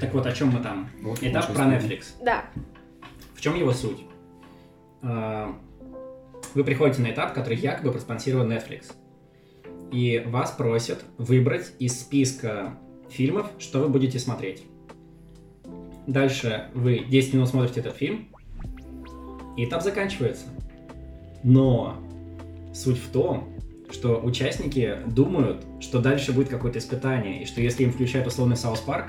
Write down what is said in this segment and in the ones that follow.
Так вот, о чем мы там? Вот, Этап про. Netflix. Да. В чем его суть? А, Вы приходите на этап, который якобы проспонсирован Netflix. И вас просят выбрать из списка фильмов, что вы будете смотреть. Дальше вы 10 минут смотрите этот фильм, и этап заканчивается. Но суть в том, что участники думают, что дальше будет какое-то испытание, и что если им включают условный South Park,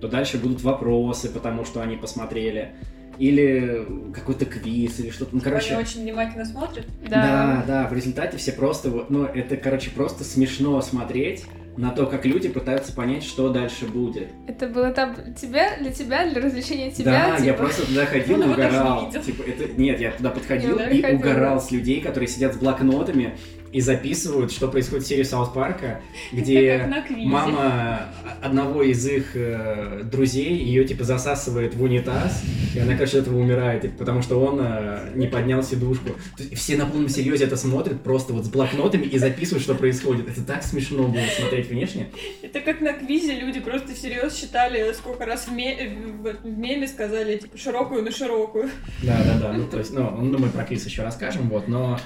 то дальше будут вопросы, потому что они посмотрели, или какой-то квиз, или что-то. Ну, короче, Они очень внимательно смотрят. да, да, в результате все просто, вот, ну, это, короче, просто смешно смотреть на то, как люди пытаются понять, что дальше будет. Это был этап тебя, для тебя, для развлечения тебя. да, типа. я просто туда ходил Он и угорал. Типа, это, нет, я туда подходил Я и угорал с людей, которые сидят с блокнотами и записывают, что происходит в серии Саус Парка, где мама одного из их э, друзей ее типа засасывает в унитаз, и она, короче, от этого умирает, типа, потому что он э, не поднял сидушку. Есть все на полном серьезе это смотрят, просто вот с блокнотами и записывают, что происходит. Это так смешно было смотреть внешне. Это как на квизе люди просто всерьез считали, сколько раз в, ме- в меме сказали, типа, широкую на широкую. Да, да, да. Ну, то есть, ну, ну, мы про квиз еще расскажем, вот, но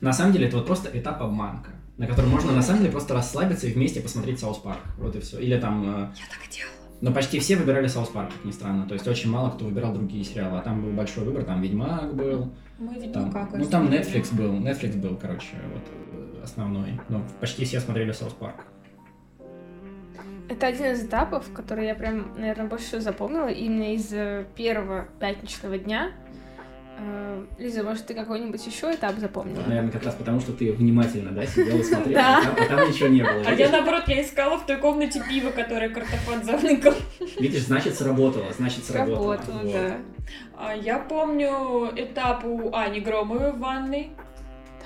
на самом деле это вот просто этап обманка, на котором можно на самом деле просто расслабиться и вместе посмотреть South Park. Вот и все. Или там э, Я так делала. Но почти все выбирали South Park, как ни странно. То есть очень мало кто выбирал другие сериалы. А там был большой выбор, там Ведьмак был. Мы ведь Там, ну там Netflix был. Netflix был, короче, вот э, основной. Но почти все смотрели South Park. Это один из этапов, который я прям, наверное, больше всего запомнила именно из э, первого пятничного дня. Э, Лиза, может, ты какой-нибудь еще этап запомнила? Наверное, как раз потому, что ты внимательно, да, сидела и смотрела. Да. А там, а там ничего не было. А я, наоборот, я искала в той комнате пиво, которое картофан завникал. видишь, значит, сработало. Значит, сработало. Работала, Вот. да. А я помню этап у Ани Громовой в ванной.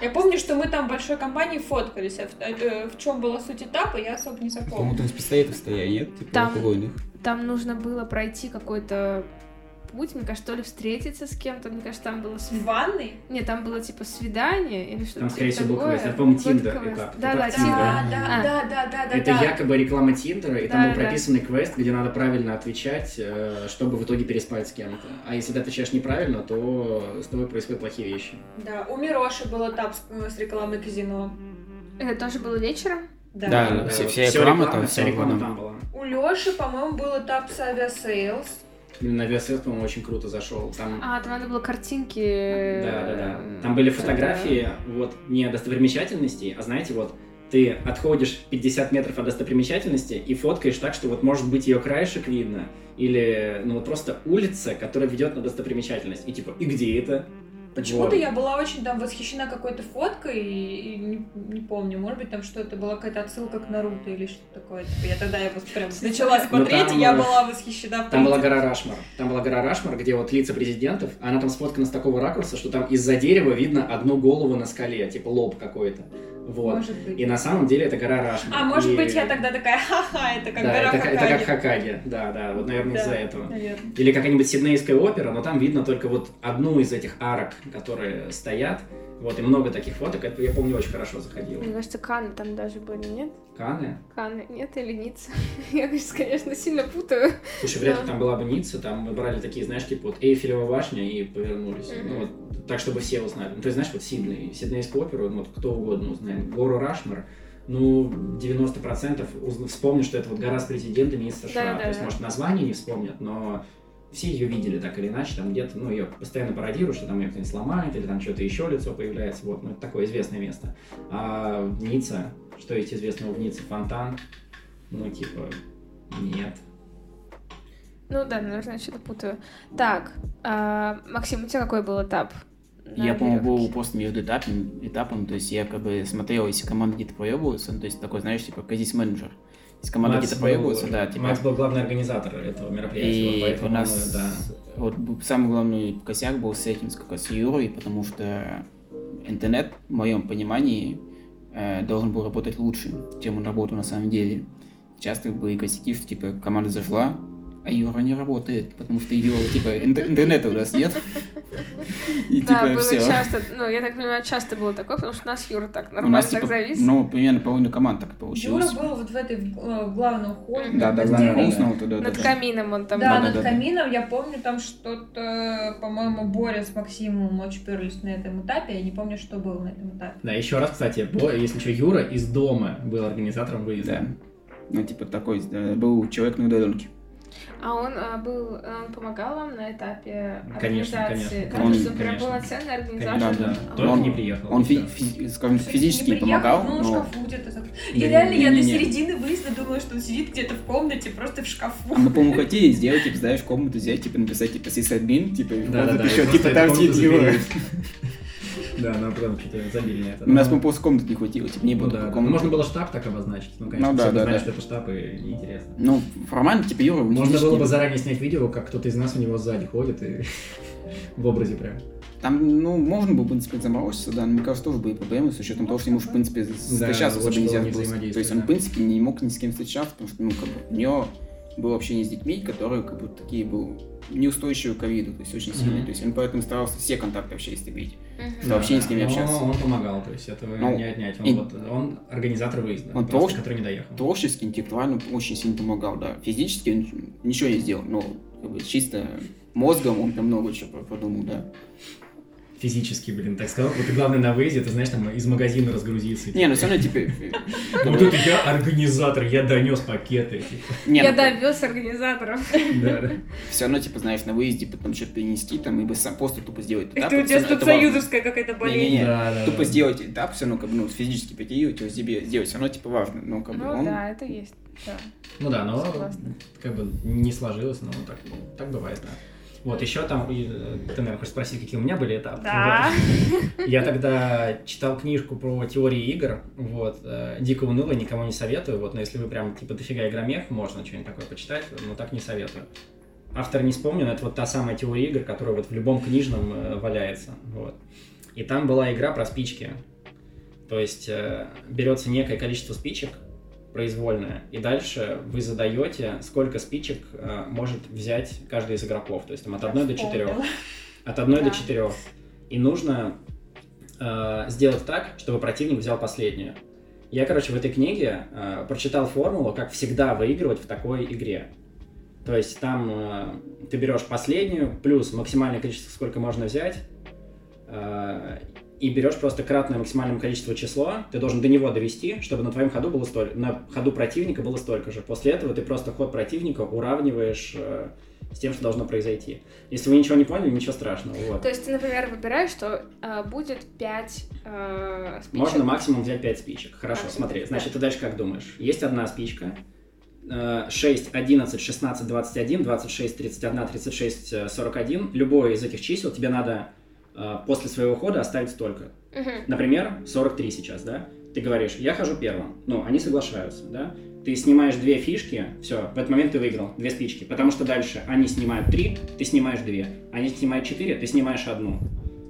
Я помню, что мы там в большой компании фоткались. А в, э, в чем была суть этапа, я особо не По-моему, запомнила. там из пистолетов стояли, нет? Типа Там- алкогольных. Там нужно было пройти какой-то путь, мне кажется, то ли встретиться с кем-то, мне кажется, там было В свидание. ванной? Нет, там было типа свидание или что-то Там, скорее всего, буквы такое. есть. Это, по-моему, Вот Tinder квест. этап. Да, да, Этап Tinder. Да, да, А. да, да, да, да. Это да. якобы реклама Тиндера, и там Да, был да. прописанный квест, где надо правильно отвечать, э, чтобы в итоге переспать с кем-то. А если ты отвечаешь неправильно, то с тобой происходят плохие вещи. Да, у Мироши был этап с, с рекламой казино. Это тоже было вечером? Да. Да, все- вся реклама там, вся реклама. там была. У Лёши, по-моему, был этап с Aviasales. На Aviasales, по-моему, очень круто зашел. Там А, там надо было картинки. Да, да, да. м, Там были фотографии, вот, не достопримечательностей, а знаете, вот, ты отходишь 50 метров от достопримечательности и фоткаешь так, что вот может быть ее краешек видно, или, ну, вот просто улица, которая ведет на достопримечательность. И типа, и где это? Почему-то Вот. я была очень там восхищена какой-то фоткой, и, и не, не помню, может быть, там что-то была какая-то отсылка к Наруто или что-то такое. Типа, я тогда я вот прям начала смотреть, там, и я была восхищена. Там была гора Рашмор. Там была гора Рашмор, где вот лица президентов, а она там сфоткана с такого ракурса, что там из-за дерева видно одну голову на скале, типа лоб какой-то. Вот. Может быть. И на самом деле это гора Рашмор. А может И- быть, я тогда такая, ха-ха, это как да, гора это, как- это Хокаге». как Хокаге, да, да, вот, наверное, Да. из-за этого. Наверное. Или какая-нибудь сиднейская опера, но там видно только вот одну из этих арок, которые стоят. Вот, и много таких фоток. Это, я помню, очень хорошо заходило. Мне кажется, Канны там даже были, нет? Канны? Канны, нет или Ницца? Я, конечно, сильно путаю. Слушай, вряд ли Да. там была бы Ницца, там мы брали такие, знаешь, типа вот Эйфелева башня и повернулись. Ну, вот, так, чтобы все узнали. Ну, то есть, знаешь, вот Сидней, Сиднейскую оперу, ну, вот кто угодно узнает. Гору Рашмар, ну, 90% узна- вспомнят, что это вот гора с президентами из США. Да-да-да. То есть, может, название не вспомнят, но все ее видели так или иначе, там где-то, ну, ее постоянно пародируют, что там ее кто-нибудь сломает, или там что-то еще лицо появляется, вот, ну, это такое известное место. А Ницца, что есть известного в Ницце? Фонтан? Ну, типа, нет. Ну да, наверное, что-то путаю. Так, а, Максим, у тебя какой был этап? Я, по-моему, был просто между этапом, этапом, то есть я как бы смотрел, если команда где-то проебывается, ну, то есть такой, знаешь, типа казис-менеджер. Макс где-то был- проебывается, да, типа... Макс был главный организатор этого мероприятия, И поэтому у нас да. вот самый главный косяк был с этим, с как с Юрой, потому что интернет, в моем понимании, э, должен был работать лучше, чем он работал на самом деле. Часто были косяки, что типа команда зашла, А Юра не работает, потому что Юра, типа, ин- интернета у нас нет. И Да, типа было все. часто, ну, я так понимаю, часто было такое, потому что у нас Юра так У нормально нас, так типа, завис. ну, примерно половина команд так Юра получилось. был вот в этой э, в главном холле. Да, да, главное, гостиной. уснул туда. Над камином он там Да, был. над да, да. камином, я помню, там что-то, по-моему, Боря с Максимом очень перлись на этом этапе, я не помню, что было на этом этапе. Да, еще раз, кстати, если что, Юра из дома был организатором выезда. Да. Ну, типа, такой, да, был человек на удаленке. А он а, был, он помогал вам на этапе Конечно, организации? конечно. Да, Он- есть он прям конечно. полноценный Да, организатор? да. А, Только Он- не приехал. Он, фи- фи- скажем, физически не приехал, помогал, в но... шкафу где-то. Не, И реально я до не-не-не. середины выезда думала, что он сидит где-то в комнате, просто в шкафу. А мы, по-моему, хотели сделать, типа, знаешь, комнату взять, типа, написать, типа, сисадмин, типа, Да, да, да. еще, типа, там сидит забили. Да, но потом что-то забили на это. У нас, Ну, по просто комнаты не хватило, типа, не ну было да, да. комнаты. Можно было штаб так обозначить. Ну, конечно, Ну да, да, знают, да. что это штаб, и неинтересно. Ну, формально, типа, Юра Можно было бы заранее снять видео, как кто-то из нас у него сзади ходит и в образе прям. Там, ну, можно было, в принципе, заморочиться, да, но мне кажется, тоже были проблемы с учетом того, что ему, в принципе, встречаться очень особо нельзя было. То есть он, в да. принципе, не мог ни с кем встречаться, потому что, ну, как бы, у него было общение с детьми, которые, как бы, такие был неустойчивы к ковиду, то есть очень сильные. То есть он поэтому старался все контакты вообще истребить. Да, вообще ни с кем не но общаться. Он помогал, то есть этого Ну, не отнять. Он, и- вот, он организатор выезда, Он просто, тоже- который не доехал. Творчески, интеллектуально очень сильно помогал, да. Физически он ничего не сделал, но как бы, чисто мозгом он там много чего продумал, да. Физически, блин, так сказал. Вот и главное на выезде, ты знаешь, там из магазина разгрузиться. Не, ну все равно, типа... Ну, вот это я организатор, я донес пакеты. типа. не, Я ну, довез организаторов. Да, да. все равно, типа, знаешь, на выезде потом что-то принести, там, сам просто тупо сделать этап. Это у тебя тут союзовская какая-то болезнь. Да, тупо сделать этап, все равно, как бы, ну, физически прийти и его себе сделать, все равно, типа, важно. Ну, как бы, Ну он... да, это есть. Да. Ну да, но как бы не сложилось, но так, так бывает, да. Вот, еще там, э, ты, наверное, хочешь спросить, какие у меня были этапы? Да. Вот. Я тогда читал книжку про теории игр, вот, э, дико уныло, никому не советую, вот, но если вы прям, типа, дофига игромех, можно что-нибудь такое почитать, но так не советую. Автор не вспомнил, это вот та самая теория игр, которая вот в любом книжном э, валяется, вот. И там была игра про спички. То есть берется некое количество спичек, произвольное, и дальше вы задаете, сколько спичек э, может взять каждый из игроков. То есть там от 1 до 4. Вспомнила. От 1 Да. до 4. И нужно э, сделать так, чтобы противник взял последнюю. Я, короче, в этой книге э, прочитал формулу, как всегда выигрывать в такой игре. То есть там э, ты берешь последнюю, плюс максимальное количество, сколько можно взять, э, и берешь просто кратное максимальному количеству число, ты должен до него довести, чтобы на твоем ходу было столько, на ходу противника было столько же. После этого ты просто ход противника уравниваешь э, с тем, что должно произойти. Если вы ничего не поняли, ничего страшного. Вот. То есть ты, например, выбираешь, что а, будет 5 э, спичек. Можно максимум взять 5 спичек. Хорошо, Максимум, смотри. да. Значит, ты дальше как думаешь? Есть одна спичка. э, 6, 11, 16, 21, 26, 31, 36, э, 41. Любое из этих чисел тебе надо э, после своего хода оставить столько. Мгм. Например, 43 сейчас, да? Ты говоришь, я хожу первым. Ну, они соглашаются, да? Ты снимаешь две фишки, все, в этот момент ты выиграл, две спички. Потому что дальше они снимают три, ты снимаешь две. Они снимают четыре, ты снимаешь одну.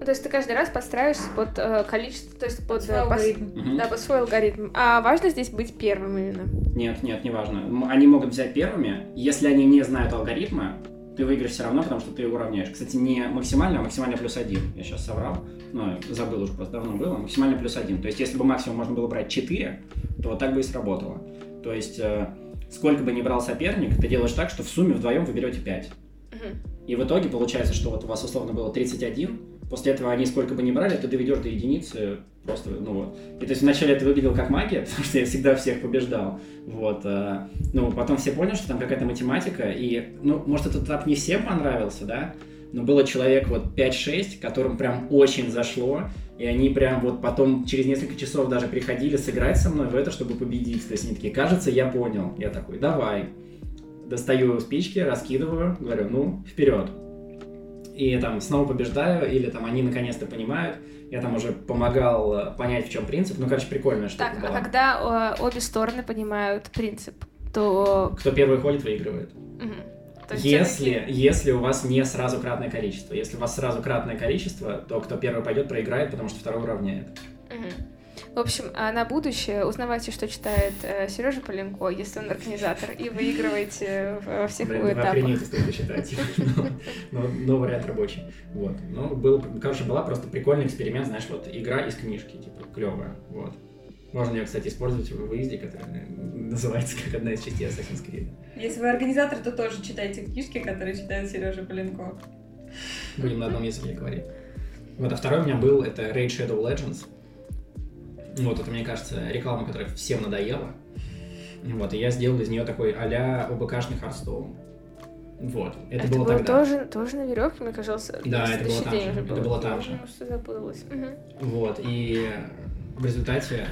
Ну, То есть ты каждый раз подстраиваешься под э, количество, то есть под, Свой э, пос- алгоритм. Мгм. Да, под свой алгоритм. А важно здесь быть первым именно. Нет, нет, не важно. Они могут взять первыми. Если они не знают алгоритма, ты выиграешь все равно, потому что ты уравняешь. Кстати, не максимально, а максимально плюс один. Я сейчас соврал. Ну, забыл уже, просто давно было. Максимально плюс один. То есть, если бы максимум можно было брать 4, то вот так бы и сработало. То есть, э, сколько бы ни брал соперник, ты делаешь так, что в сумме вдвоем вы берете 5. Мгм. И в итоге получается, что вот у вас условно было 31, после этого они сколько бы ни брали, ты доведешь до единицы просто, ну вот. И то есть вначале это выглядело как магия, потому что я всегда всех побеждал, вот. а, Ну, потом все поняли, что там какая-то математика, и, ну, может, этот этап не всем понравился, да, но было человек вот 5-6, которым прям очень зашло, и они прям вот потом через несколько часов даже приходили сыграть со мной в это, чтобы победить. То есть они такие, кажется, я понял. Я такой, давай. Достаю спички, раскидываю, говорю, ну, вперед. И там снова побеждаю, или там они наконец-то понимают. Я там уже помогал э, понять, в чем принцип. Ну, короче, прикольная штука Так, а была. когда э, обе стороны понимают принцип, то... Кто первый ходит, выигрывает. То есть Если, всё-таки- если у вас не сразу кратное количество. Если у вас сразу кратное количество, то кто первый пойдет, проиграет, потому что второй уравняет. Мгм. В общем, а на будущее узнавайте, что читает э, Сережа Поленко, если он организатор, и выигрываете во всех Блин, его это этапах. охренеть, считать. Но- Но но вариант рабочий. Вот. Ну, был, короче, была просто прикольный эксперимент, знаешь, вот игра из книжки, типа, клевая. Вот. Можно ее, кстати, использовать в выезде, который называется как одна из частей Assassin's Creed. Если вы организатор, то тоже читайте книжки, которые читает Сережа Поленко. Будем на одном языке говорить. Вот, а второй у меня был, это Raid Shadow Legends. Вот, это, мне кажется, реклама, которая всем надоела. Вот, и я сделал из нее такой а-ля ОБКшный Hearthstone. Вот, это, было, тогда. тоже, тоже на веревке, мне кажется. Да, это было там же, это было там же. Что запуталась. Мгм. Вот, и в результате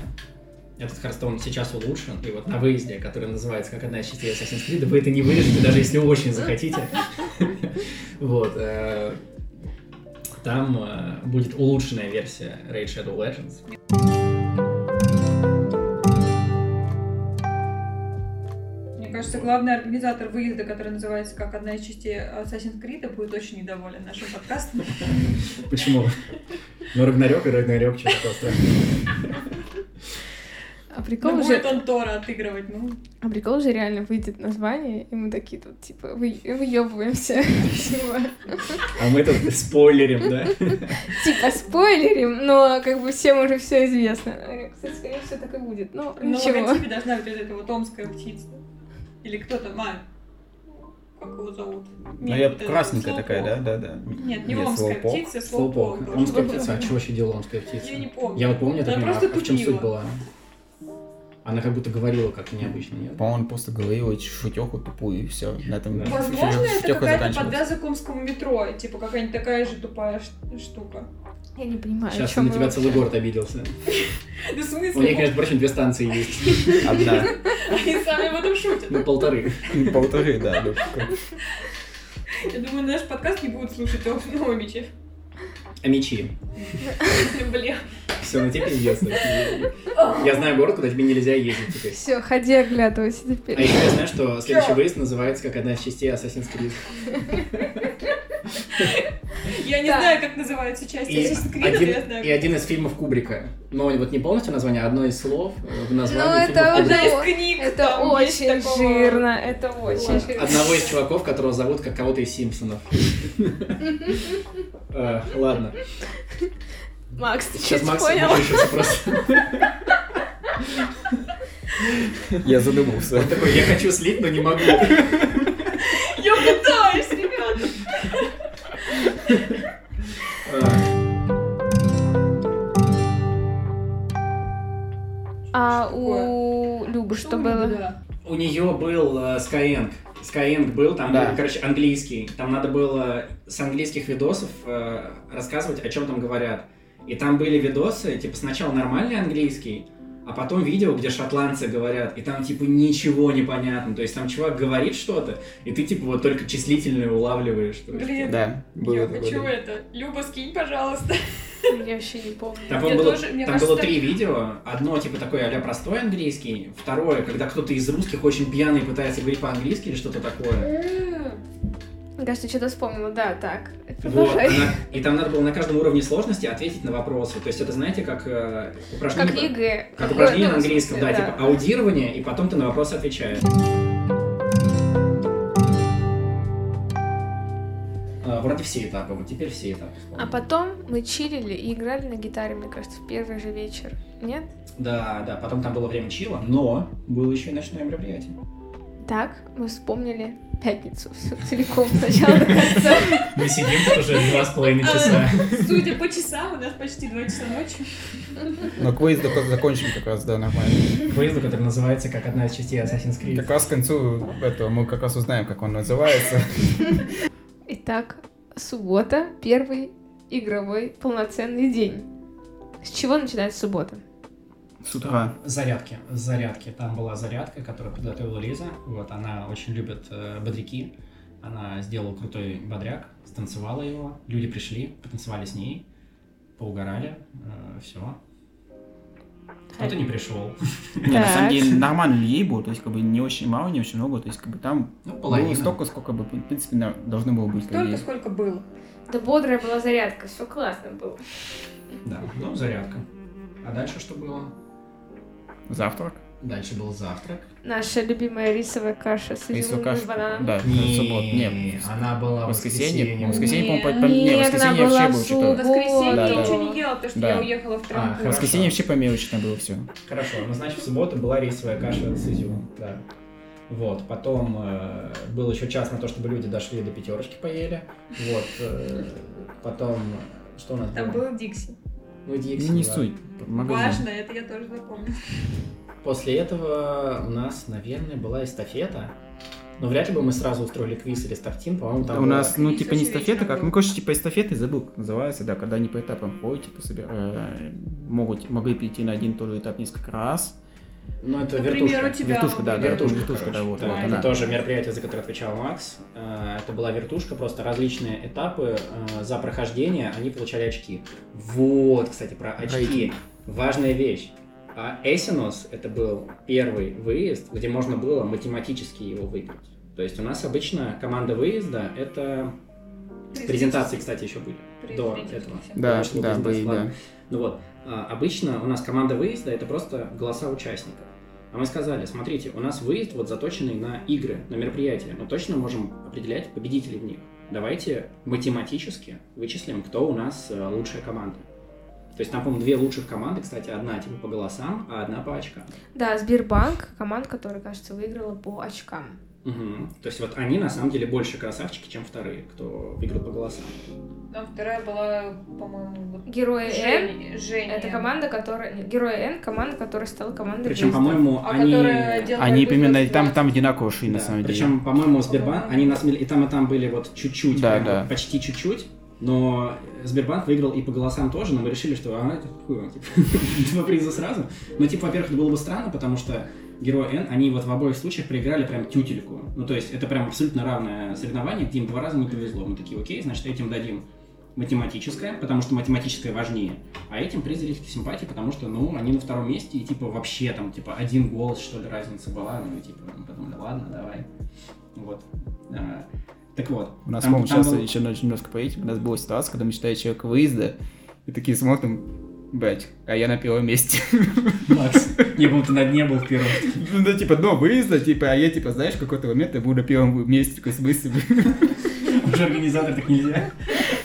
этот Hearthstone сейчас улучшен, и вот на выезде, который называется как одна из частей Assassin's Creed, вы это не вырежете, даже если очень захотите. Вот. э, Там э, будет улучшенная версия Raid Shadow Legends. Кажется, главный организатор выезда, который называется как одна из частей Assassin's Creed, будет очень недоволен нашим подкастом. Почему? Ну, Рагнарёк и Рагнарёк, такое страшное. А прикол Ну, же, будет он Тора отыгрывать, ну. а прикол же реально выйдет название, и мы такие тут, типа, вы, выебываемся. А мы тут спойлерим, да? Типа, спойлерим, но как бы всем уже все известно. Кстати, скорее всего, так и будет. Но На ничего. логотипе должна быть вот эта вот омская птица. Или кто там, а, как его зовут? Ну, Нет, я вот это красненькая такая, да, да, да. Нет, не Нет, омская Слоупок. птица, Слоупок. слоупок. Омская птица. А чего вообще делала омская птица? Я не помню. Я вот помню, понимаю. просто А в чем суть была? Она как будто говорила как-то необычно, нет? По-моему, он просто говорил шутеху тупую, и все. На этом Да. Возможно, это какая-то подвязка к омскому метро, типа какая-нибудь такая же тупая штука. Я не понимаю, Сейчас на тебя целый город обиделся. Да в У них, смысле? между прочим, две станции есть. Одна. Они сами об этом шутят. Ну, полторы. Полторы, да. Я думаю, наш подкаст не будут слушать о Новомиче. А мечи. Блин. Все, на тебе пиздец. Я знаю город, куда тебе нельзя ездить теперь. Все, ходи оглядывайся А теперь. еще я знаю, что следующий выезд называется как одна из частей Assassin's Creed. Я не знаю, как называются части я знаю. и один из фильмов Кубрика. Но вот не полностью название, а одно из слов э, в названии Ну, фильма это. Одна из книг. Это очень жирно, это очень жирно. Одного из чуваков, которого зовут как кого-то из Симпсонов. Э, Ладно. Макс, ты Сейчас Макс понял? просто. Я задумался. Он такой, я хочу слить, но не могу. Я пытаюсь, ребята. А у Любы что было? У нее был э, Skyeng. Skyeng был, там, Да. был, короче, английский. Там надо было с английских видосов э, рассказывать, о чем там говорят. И там были видосы, типа, сначала нормальный английский, а потом видео, где шотландцы говорят, и там, типа, ничего не понятно. То есть там чувак говорит что-то, и ты, типа, вот только числительные улавливаешь. То есть, Блин. Да, было Я такое, хочу да. это. Люба, скинь, пожалуйста. Я вообще не помню. Там, Я было, тоже, там кажется, было три видео. Одно, типа, такое а простой английский. Второе, когда кто-то из русских очень пьяный пытается говорить по-английски или что-то такое. Мне кажется, что-то вспомнила, да, так. Вот, она- и там надо было на каждом уровне сложности ответить на вопросы. То есть это, знаете, как э, упражнение, Как ЕГЭ. как упражнение ну, на английском, да, смысле, типа аудирование, и потом ты на вопросы отвечаешь. А, Вроде все этапы, вот теперь все этапы. вспомнил. А потом мы чилили и играли на гитаре, мне кажется, в первый же вечер. Нет? Да, да, потом там было время чила, но было еще и ночное мероприятие. Так, мы вспомнили пятницу всю целиком, с начала до конца. Мы сидим тут уже два с половиной часа. Судя по часам, у нас почти 2 часа ночи. Но только закончим как раз, да, нормально. Выезду, который называется как одна из частей Assassin's Creed. Как раз к концу этого мы как раз узнаем, как он называется. Итак, суббота, первый игровой полноценный день. С чего начинается суббота? С утра. Зарядки. С зарядки. Там была зарядка, которую подготовила Лиза. Вот она очень любит э, бодряки. Она сделала крутой бодряк, станцевала его. Люди пришли, потанцевали с ней, поугорали. все. Кто-то не пришел. Не, на самом деле нормально людей было, то есть как бы не очень мало, не очень много, то есть как бы там Ну, было столько, сколько бы, в принципе, должно было быть Столько, сколько было. Да бодрая была зарядка, все классно было. Да, ну, зарядка. А дальше что было? Завтрак. Дальше был завтрак. Наша любимая рисовая каша с изюмом и каша. бананом. Да, в субботу. Нет, она была воскресенье. воскресенье. В воскресенье, по-моему, по- Нет, по- не, она воскресенье была вообще был в В что-то. воскресенье Да, я да. ничего не делала, потому что Да. я уехала в А, В Трампу. воскресенье вообще по мелочи там было все. Хорошо, ну значит в субботу была рисовая каша с изюмом, да. Вот, потом э, был еще час на то, чтобы люди дошли до пятерочки поели. Вот, э, потом, что у нас Там было? был Дикси. Ну, Дикси, Не суть. Магазин. Важно, это я тоже запомнила. После этого у нас, наверное, была эстафета. Но вряд ли бы мы сразу устроили квиз или стартин, по-моему, там У была- нас, ну, квиз типа не эстафета, как, был. ну, короче, типа эстафеты, забыл, как называется, да, когда они по этапам ходят, типа, собер- э, могут, могли перейти на один и тот же этап несколько раз. Ну, это Например, вертушка. у тебя Вертушка, да, да, Вертушка, вертушка, да, вот, Да, вот это она. тоже мероприятие, за которое отвечал Макс. Э, Это была вертушка, просто различные этапы э, за прохождение, они получали очки. Вот, кстати, про очки. Рейтинг. Важная вещь. А Эсинос это был первый выезд, где можно было математически его выиграть. То есть у нас обычно команда выезда это презентации, кстати, еще были до этого. Да, да, ладно. да. Ну вот, а, обычно у нас команда выезда это просто голоса участников. А мы сказали, смотрите, у нас выезд вот заточенный на игры, на мероприятия. Мы точно можем определять победителей в них. Давайте математически вычислим, кто у нас э, лучшая команда. То есть там, по-моему, две лучших команды, кстати, одна типа по голосам, а одна по очкам. Да, Сбербанк, команда, которая, кажется, выиграла по очкам. Мгм. То есть вот они на самом деле больше красавчики, чем вторые, кто выиграл по голосам. А вторая была, по-моему, Герои Н Женя. Это команда, которая... Герои Н команда, которая стала командой Причем, по-моему, А они... Они в там, 20. там одинаково шли, на Да, самом деле. Причем, по-моему, Сбербанк, они на самом деле и там, и там были вот чуть-чуть, Да, прям да. вот почти чуть-чуть, но Сбербанк выиграл и по голосам тоже, но мы решили, что а, это хуй, типа, два приза сразу. Но, типа, во-первых, это было бы странно, потому что Герои N, они вот в обоих случаях проиграли прям тютельку. Ну, то есть, это прям абсолютно равное соревнование, где им два раза не повезло. Мы такие, окей, значит, этим дадим математическое, потому что математическое важнее, а этим приз зрительской симпатии, потому что, ну, они на втором месте, и, типа, вообще там, типа, один голос, что ли, разница была, ну, и, типа, мы подумали, ладно, давай. Вот. А, так вот. У нас, по-моему, сейчас был- еще немножко поедем. У нас была ситуация, когда мы считали человека выезда, и такие смотрим, блять, а я на первом месте. Макс, не был ты на дне был в первом. Ну, типа, до выезда, типа, а я, типа, знаешь, в какой-то момент я буду на первом месте, такой, блин. Уже организатор так нельзя.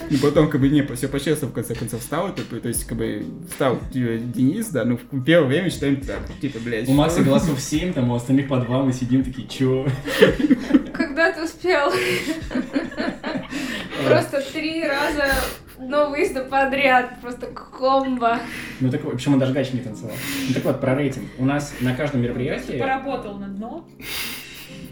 И потом, как бы, не, все по-честному, в конце концов, встал, типа, то есть, как бы, встал типа, Денис, да, ну, в первое время считаем так, типа, блядь. У Макса голосов 7, там у остальных по 2, мы сидим такие, чё? Когда ты успел? Просто три раза до выезда подряд. Просто комбо. Ну так вот, причем он даже гач не танцевал. Ну так вот, про рейтинг. У нас на каждом мероприятии, Поработал на дно.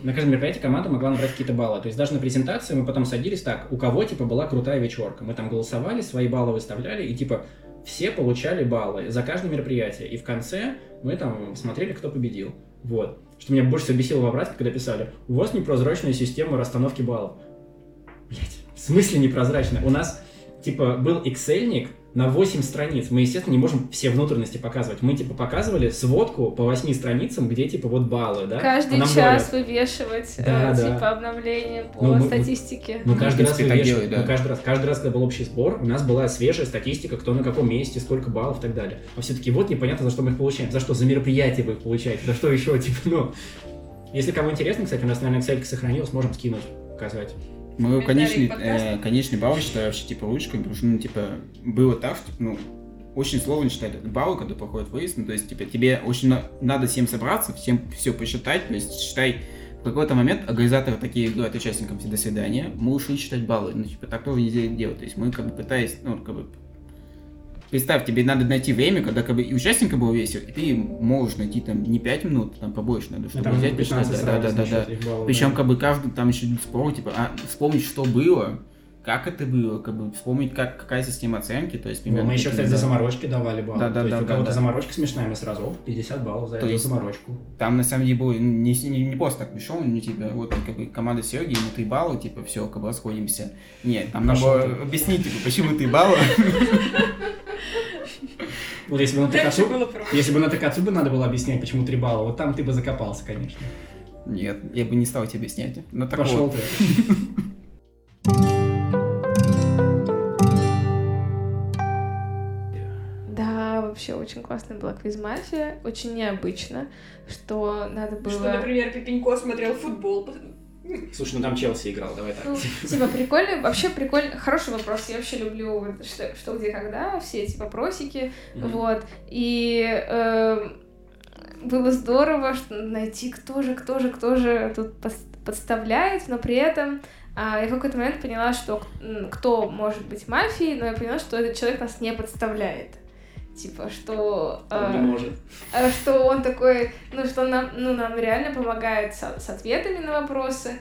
на каждом мероприятии команда могла набрать какие-то баллы. То есть даже на презентации мы потом садились так, у кого, типа, была крутая вечерка. Мы там голосовали, свои баллы выставляли, и, типа, все получали баллы за каждое мероприятие. И в конце мы там смотрели, кто победил. Вот. Что меня больше всего бесило в обратке, когда писали, у вас непрозрачная система расстановки баллов. Блять, в смысле непрозрачная? У нас, типа, был Excel-ник на 8 страниц. Мы, естественно, не можем все внутренности показывать. Мы, типа, показывали сводку по 8 страницам, где, типа, вот баллы, да? Каждый А час говорят, вывешивать, Да, э, да. типа, обновления по Ну, мы- мы- статистике. Мы каждый раз вывешивали. да. Мы каждый раз, каждый раз, когда был общий сбор, у нас была свежая статистика, кто на каком месте, сколько баллов и так далее. А все-таки вот непонятно, за что мы их получаем. За что? За мероприятие вы их получаете. За что еще? Типа, ну... Если кому интересно, кстати, у нас, наверное, Excel сохранилось, можем скинуть, показать. Комментарии конечный, э, конечный балл считаю вообще, типа, бы, потому что, ну, типа, было так, что, ну, очень сложно считать баллы, когда проходит выезд, ну, то есть, типа, тебе очень на- надо всем собраться, всем все посчитать, то есть, считай, в какой-то момент организаторы такие говорят участникам до свидания, мы ушли считать баллы, ну, типа, так тоже нельзя делать, то есть, мы, как бы, пытаясь, ну, как бы, Представь, тебе надо найти время, когда как бы и участника было весело, и ты можешь найти там не 5 минут, там побольше надо, чтобы Там взять 15 посчитать. Да, да, да, да. баллов, Причем, да. как бы каждый там еще спор, типа, а, вспомнить, что было, как это было, как бы вспомнить, как, какая система оценки, то есть Ну, примерно. мы еще, кстати, за да. заморочки давали баллы. Да, да, То есть да, у да, кого-то да. заморочка смешная, мы сразу, оп, 50 баллов за То эту есть- заморочку. Там на самом деле было не, не, не просто так пришел, ну, типа, вот как бы команда Сереги, ему 3 балла, типа, все, как бы расходимся. Нет, там надо было объяснить, типа, почему 3 балла. Вот если бы на Дальше Такацу, было проще. если бы на Такацу бы надо было объяснять, почему 3 балла, вот там ты бы закопался, конечно. Нет, я бы не стал тебе объяснять. Ну, так Пошел ты. Да, вообще очень классная была квизмафия, очень необычно, что надо было... Что, например, Пипенько смотрел футбол. Слушай, ну там Челси играл, давай так. Ну, типа, прикольно, вообще прикольно, хороший вопрос, я вообще люблю что, что где, когда, все эти вопросики, Мгм. вот, и эм, было здорово что найти, кто же, кто же, кто же тут подставляет, но при этом а, я в какой-то момент поняла, что кто может быть мафией, но я поняла, что этот человек нас не подставляет. Типа, что... Он не э, может. а, что он такой, ну, что нам, ну, нам реально помогает со- с, ответами на вопросы.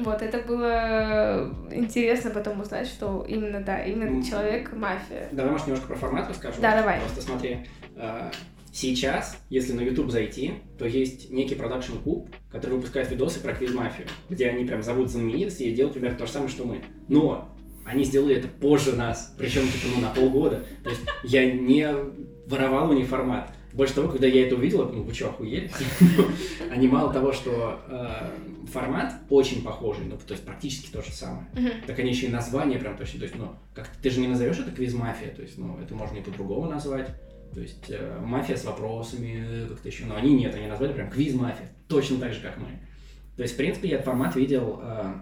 Вот, это было интересно потом узнать, что именно, да, именно М. человек мафия. Давай, может, немножко про формат расскажу? Да, давай. Просто смотри, э, сейчас, если на YouTube зайти, то есть некий продакшн клуб, который выпускает видосы про квиз-мафию, где они прям зовут знаменитостей и делают примерно то же самое, что мы. Но они сделали это позже нас, причем типа ну, на полгода. То есть я не воровал у них формат. Больше того, когда я это увидел, я подумал, вы что, охуели? Они мало того, что э, формат очень похожий, ну, то есть практически то же самое. Так они еще и название прям точно, то есть, ну, как ты же не назовешь это квиз-мафия, то есть, ну, это можно и по-другому назвать. То есть э, мафия с вопросами, как-то еще. Но они нет, они назвали прям квиз-мафия. Точно так же, как мы. То есть, в принципе, я этот формат видел. э,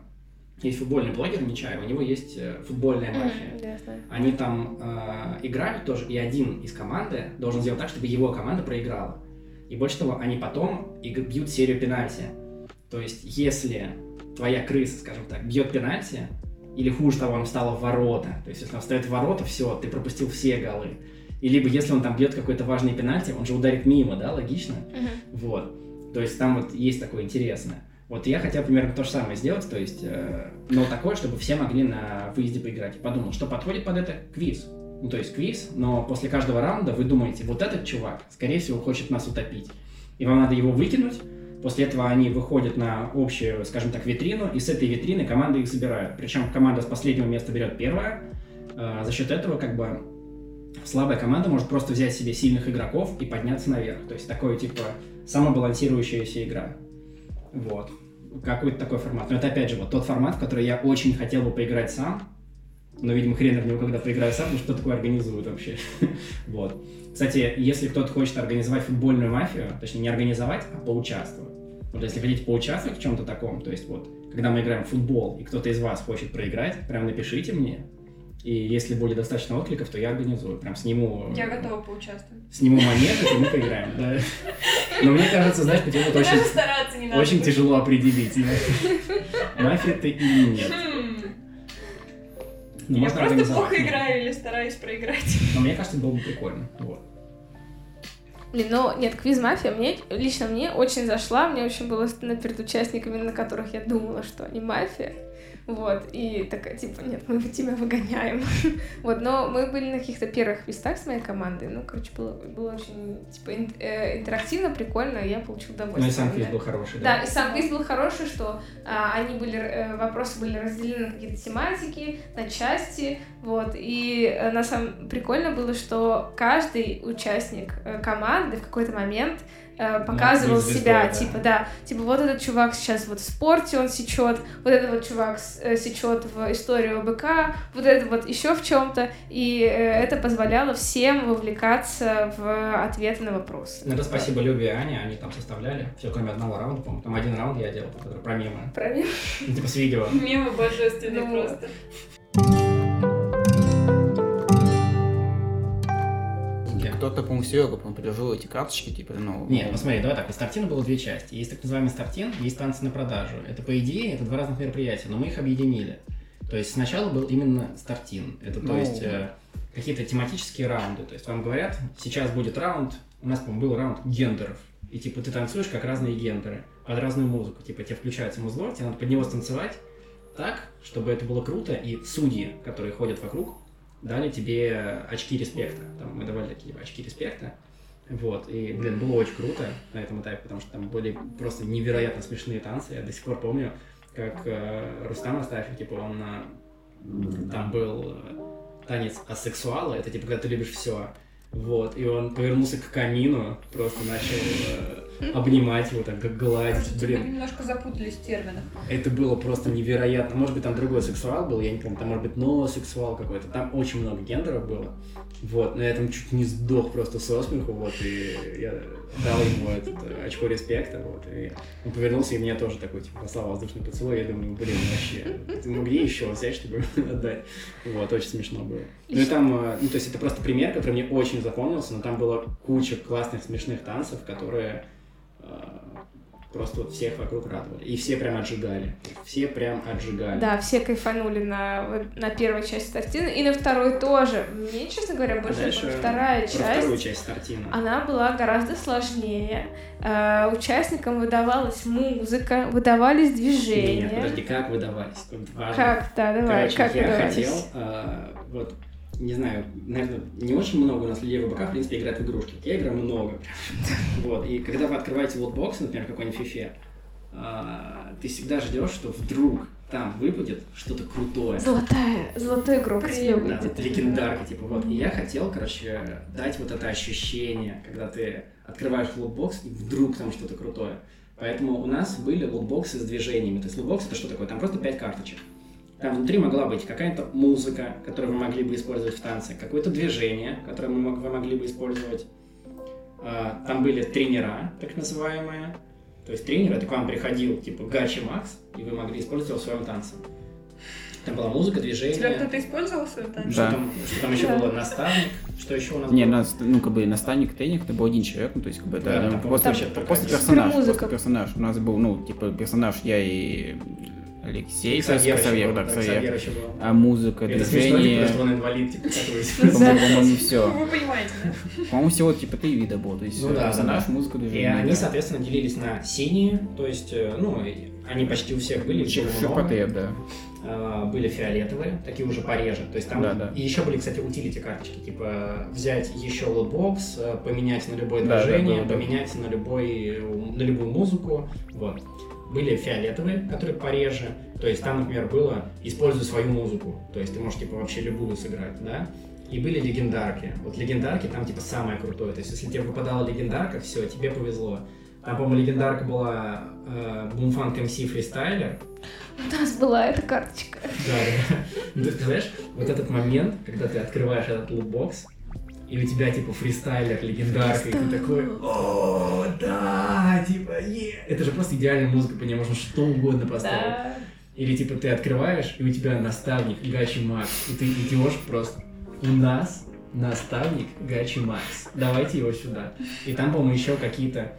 есть футбольный блогер Нечаев, у него есть э, футбольная мафия. Мгм, да. Они там э, играют тоже, и один из команды должен сделать так, чтобы его команда проиграла. И больше того, они потом бьют серию пенальти. То есть, если твоя крыса, скажем так, бьет пенальти, или хуже того, он встала в ворота, то есть, если он встает в ворота, все, ты пропустил все голы. И либо если он там бьет какой-то важный пенальти, он же ударит мимо, да, логично? Мгм. Вот. То есть там вот есть такое интересное. Вот я хотел примерно то же самое сделать, то есть, э, но такое, чтобы все могли на выезде поиграть. Подумал, что подходит под это квиз. Ну, то есть квиз, но после каждого раунда вы думаете, вот этот чувак, скорее всего, хочет нас утопить. И вам надо его выкинуть. После этого они выходят на общую, скажем так, витрину, и с этой витрины команды их забирают. Причем команда с последнего места берет первое. Э, За счет этого, как бы, слабая команда может просто взять себе сильных игроков и подняться наверх. То есть такой, типа, самобалансирующаяся игра. Вот. Какой-то такой формат. Но это, опять же, вот тот формат, в который я очень хотел бы поиграть сам. Но, видимо, хрен в него когда поиграю сам, потому что кто такое организует вообще. вот. Кстати, если кто-то хочет организовать футбольную мафию, точнее, не организовать, а поучаствовать. Вот если хотите поучаствовать в чем-то таком, то есть вот, когда мы играем в футбол, и кто-то из вас хочет проиграть, прям напишите мне, и если будет достаточно откликов, то я организую. Прям сниму... Я готова поучаствовать. Сниму монеты, и мы поиграем, да. Но мне кажется, знаешь, почему-то очень, Даже стараться не надо. очень тяжело определить, мафия ты или нет. Ну, Я просто плохо играю или стараюсь проиграть. Но мне кажется, было бы прикольно. Вот. Блин, ну нет, квиз-мафия мне, лично мне очень зашла, мне очень было стыдно перед участниками, на которых я думала, что они мафия. Вот, и такая, типа, нет, мы тебя выгоняем. вот, но мы были на каких-то первых местах с моей командой, ну, короче, было, было очень, типа, ин- э, интерактивно, прикольно, и я получила удовольствие. Ну и сам квиз Да. был хороший, Да, да? и сам квиз был хороший, что а, они были, э, вопросы были разделены на какие-то тематики, на части, вот, и э, на самом прикольно было, что каждый участник э, команды в какой-то момент показывал квиз-звездой, себя, да. типа, да, типа, вот этот чувак сейчас вот в спорте он сечет, вот этот вот чувак э, сечет в историю ОБК, вот это вот еще в чем-то, и э, это позволяло всем вовлекаться в ответы на вопросы. Ну, это спасибо Любе и Ане, они там составляли. Все, кроме одного раунда, по-моему. Там один раунд я делал, который про мемы. Правильно? Ну, типа с видео. Мемы божественные Ну, просто. Кто-то, по-моему, Серега, по-моему, предложил эти карточки, типа, ну... Нет, ну смотри, давай так, у стартина было две части. Есть так называемый стартин, есть танцы на продажу. Это, по идее, это два разных мероприятия, но мы их объединили. То есть сначала был именно стартин. Это, то Ну. есть, э, какие-то тематические раунды. То есть вам говорят, сейчас будет раунд, у нас, по-моему, был раунд гендеров. И типа ты танцуешь как разные гендеры, под разную музыку. Типа тебе включается музло, тебе надо под него станцевать так, чтобы это было круто, и судьи, которые ходят вокруг, дали тебе очки респекта. Там мы давали такие очки респекта. Вот, и, блин, было очень круто на этом этапе, потому что там были просто невероятно смешные танцы. Я до сих пор помню, как э, Рустам Астафьев, типа, он э, там был э, танец асексуала, это типа, когда ты любишь все. Вот, и он повернулся к камину, просто начал э, обнимать его, так как гладить. Кажется, мы Блин, немножко запутались в терминах. это было просто невероятно. Может быть, там другой сексуал был, я не помню, там, может быть, новосексуал какой-то. Там очень много гендеров было. Вот, но я там чуть не сдох просто со смеху, вот, и я дал ему этот очко респекта, вот, и он повернулся, и мне тоже такой, типа, послал воздушный поцелуй, я думаю, блин, вообще, ты могли еще взять, чтобы отдать? Вот, очень смешно было. Ну и там, э, ну, то есть это просто пример, который мне очень запомнился, но там было куча классных смешных танцев, которые просто вот всех вокруг радовали. И все прям отжигали. Все прям отжигали. Да, все кайфанули на, на первой части картины, и на второй тоже. Мне, честно говоря, больше Дальше вторая Про часть. вторую часть Тартина. Она была гораздо сложнее. Э, участникам выдавалась музыка, выдавались движения. Нет, подожди, как выдавались? Тут важно. Как? Да, давай, Короче, как я выдавались? хотел, а, вот, не знаю, наверное, не очень много у нас людей в ВБК, в принципе, играют в игрушки. Я играю много. Вот, и когда вы открываете лутбокс, например, какой-нибудь фифе, а, ты всегда ждешь, что вдруг там выпадет что-то крутое. Золотая, золотой игрок. Да, вот легендарка, типа, вот. И я хотел, короче, дать вот это ощущение, когда ты открываешь лутбокс, и вдруг там что-то крутое. Поэтому у нас были лутбоксы с движениями. То есть лутбокс это что такое? Там просто пять карточек. Там внутри могла быть какая-то музыка, которую вы могли бы использовать в танце, какое-то движение, которое вы могли бы использовать. А, Там были тренера, так называемые. То есть тренер, это к вам приходил, типа, Гачи Макс, и вы могли использовать его в своем танце. Там была музыка, движение. Тебя кто-то использовал свою танец? Что, Да. там, что там еще Да. было? Наставник? Что еще у нас Не, было? нас, ну, как бы наставник, тренинг, это был один человек, ну, то есть, как бы, Да, да, там просто, вообще такая просто персонаж, просто персонаж. У нас был, ну, типа, персонаж я и Алексей, был, да, был. А музыка, Это смешно, движение, что он инвалид, типа, по-моему, все. Ну, Вы понимаете, да? По-моему, всего, типа, три вида было, то есть, Ну да, персонаж, музыка, И движение. они, да. соответственно, делились на синие, то есть, э, ну, и они почти у всех были, Ширпотреб, да. А, были фиолетовые, такие уже пореже. То есть там Да, да. и еще были, кстати, utility карточки, типа взять еще лутбокс, э, поменять на любое Да, да, движение, да, да. поменять на любой на любую музыку, вот. Были фиолетовые, которые пореже. То есть там, например, было «Используй свою музыку». То есть ты можешь, типа, вообще любую сыграть, да? И были легендарки. Вот легендарки там, типа, самое крутое. То есть если тебе выпадала легендарка, все, тебе повезло. Там, по-моему, легендарка была э, Boomfunk MC Freestyler. У нас была эта карточка. Да, да. Ну, ты знаешь, вот этот момент, когда ты открываешь этот лутбокс, и у тебя, типа, фристайлер, легендарка, и ты такой, о, да, типа, е. Это же просто идеальная музыка, по ней можно что угодно поставить. Да. Или, типа, ты открываешь, и у тебя наставник Гачи Макс, и ты идешь просто, у нас наставник Гачи Макс, давайте его сюда. И там, по-моему, еще какие-то,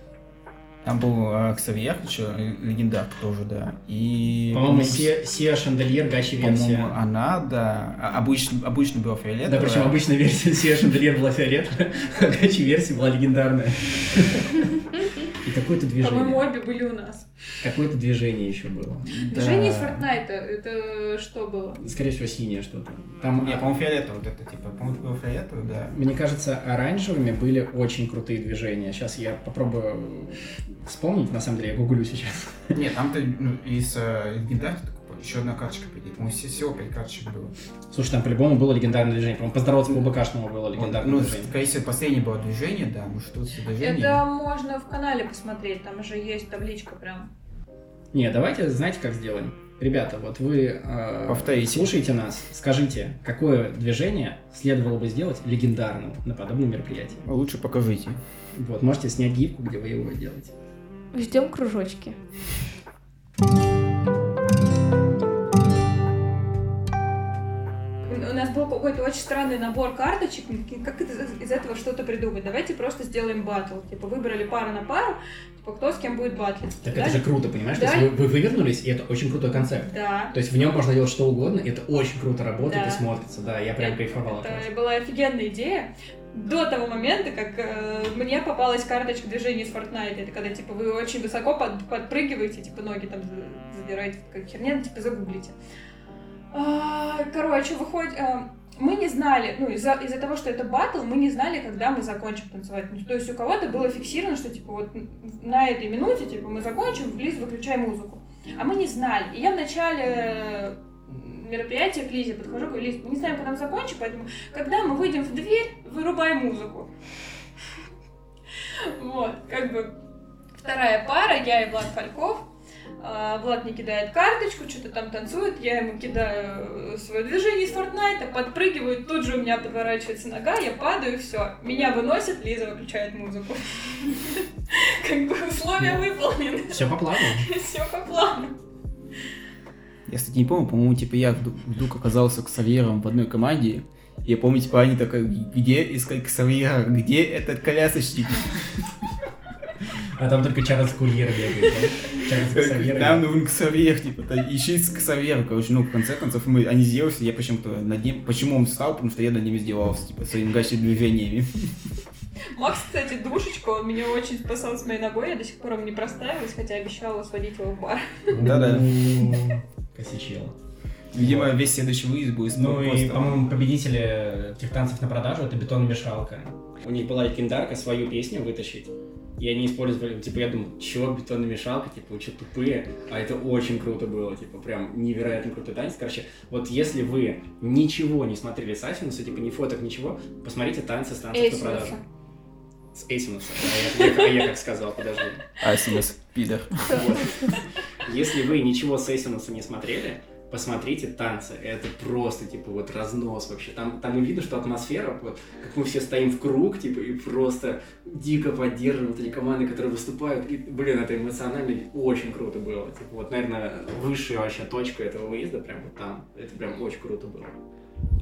Там был э, Ксавьер еще, легендарка тоже, да. И... по-моему, Се- Сия Шандельер Гачи версия. По-моему, она, да. А- Обычно, обычно была фиолетовая. Да, причем обычная версия Сия Шандельер была фиолетовая, а Гачи версия была легендарная. Какое-то По-моему, движение. обе были у нас. Какое-то движение еще было. Движение из Фортнайта, это что было? Скорее всего, синее что-то. Там, а, по-моему, фиолетовый вот это, типа, по-моему, было фиолетовый, да. мне кажется, оранжевыми были очень крутые движения. Сейчас я попробую вспомнить, на самом деле, я гуглю сейчас. Нет, там-то ну, из э, легендарки еще одна карточка придет. По-моему, все- всего пять карточек было. Слушай, там по-любому было легендарное движение. По-моему, поздороваться по БКшному было легендарное ну, движение. скорее всего, последнее было движение, да, может, тут все движение. Это можно в канале посмотреть, там же есть табличка прям. Не, давайте, знаете, как сделаем? Ребята, вот вы э, Повторите. слушаете нас, скажите, какое движение следовало бы сделать легендарным на подобном мероприятии? Лучше покажите. Вот, можете снять гифку, где вы его делаете. Ждем кружочки. У нас какой-то очень странный набор карточек. Как из, этого что-то придумать? Давайте просто сделаем батл. Типа выбрали пару на пару, типа кто с кем будет батлиться. Так Да? это же круто, понимаешь? То Да. есть вы, вы вывернулись, и это очень крутой концепт. Да. То есть в нем можно делать что угодно, и это очень круто работает Да. и смотрится. Да, я прям Это- кайфовал от этого. Это была офигенная идея. До того момента, как э, мне попалась карточка движения из Fortnite. Это когда, типа, вы очень высоко под- подпрыгиваете, типа, ноги там за- задираете, как херня, ну, типа, загуглите. А, короче, выходит... э, мы не знали, ну, из-за из того, что это батл, мы не знали, когда мы закончим танцевать. Ну, то есть у кого-то было фиксировано, что, типа, вот на этой минуте, типа, мы закончим, Лиз, выключай музыку. А мы не знали. И я вначале мероприятие к Лизе, подхожу, говорю, Лиз, не знаем, когда мы закончим, поэтому, когда мы выйдем в дверь, вырубай музыку. Вот, как бы вторая пара, я и Влад Фальков. А, Влад мне кидает карточку, что-то там танцует, я ему кидаю э, свое движение из Фортнайта, подпрыгиваю, тут же у меня подворачивается нога, я падаю, все. Меня выносит, Лиза выключает музыку. Как бы условия выполнены. Все по плану. Все по плану. Я, кстати, не помню, по-моему, типа я вдруг, оказался к Савьером в одной команде. Я помню, типа они такая, где искать Ксавьера, где этот колясочник? А там только Чарльз Курьер бегает, да? Чарльз Ксавьер. Нам нужен Ксавьер, типа, ищи Ксавьера, короче, ну, в конце концов, мы, они сделали, я почему-то над ним, почему он встал, потому что я над ним издевался, типа, своими гачи движениями. Макс, кстати, душечка, он меня очень спасал с моей ногой, я до сих пор ему не проставилась, хотя обещала сводить его в бар. Да-да. Косячил. Видимо, весь следующий выезд будет Ну и, по-моему, победители этих танцев на продажу это бетономешалка. У них была легендарка свою песню вытащить. И они использовали, типа, я думал, чё, бетономешалка, типа, вы чё, тупые? А это очень круто было, типа, прям невероятно крутой танец. Короче, вот если вы ничего не смотрели с Асинуса, типа, ни фоток, ничего, посмотрите танцы с танцев на продажу. С Эйсинуса, да, я, я- я как сказал, подожди. Асинус, пидор. Если вы ничего с Эйсинуса не смотрели, посмотрите танцы. Это просто, типа, вот разнос вообще. Там, там и видно, что атмосфера, вот, как мы все стоим в круг, типа, и просто дико поддерживаем вот эти команды, которые выступают. И, блин, это эмоционально очень круто было. Типа, вот, наверное, высшая вообще точка этого выезда прям вот там. Это прям очень круто было.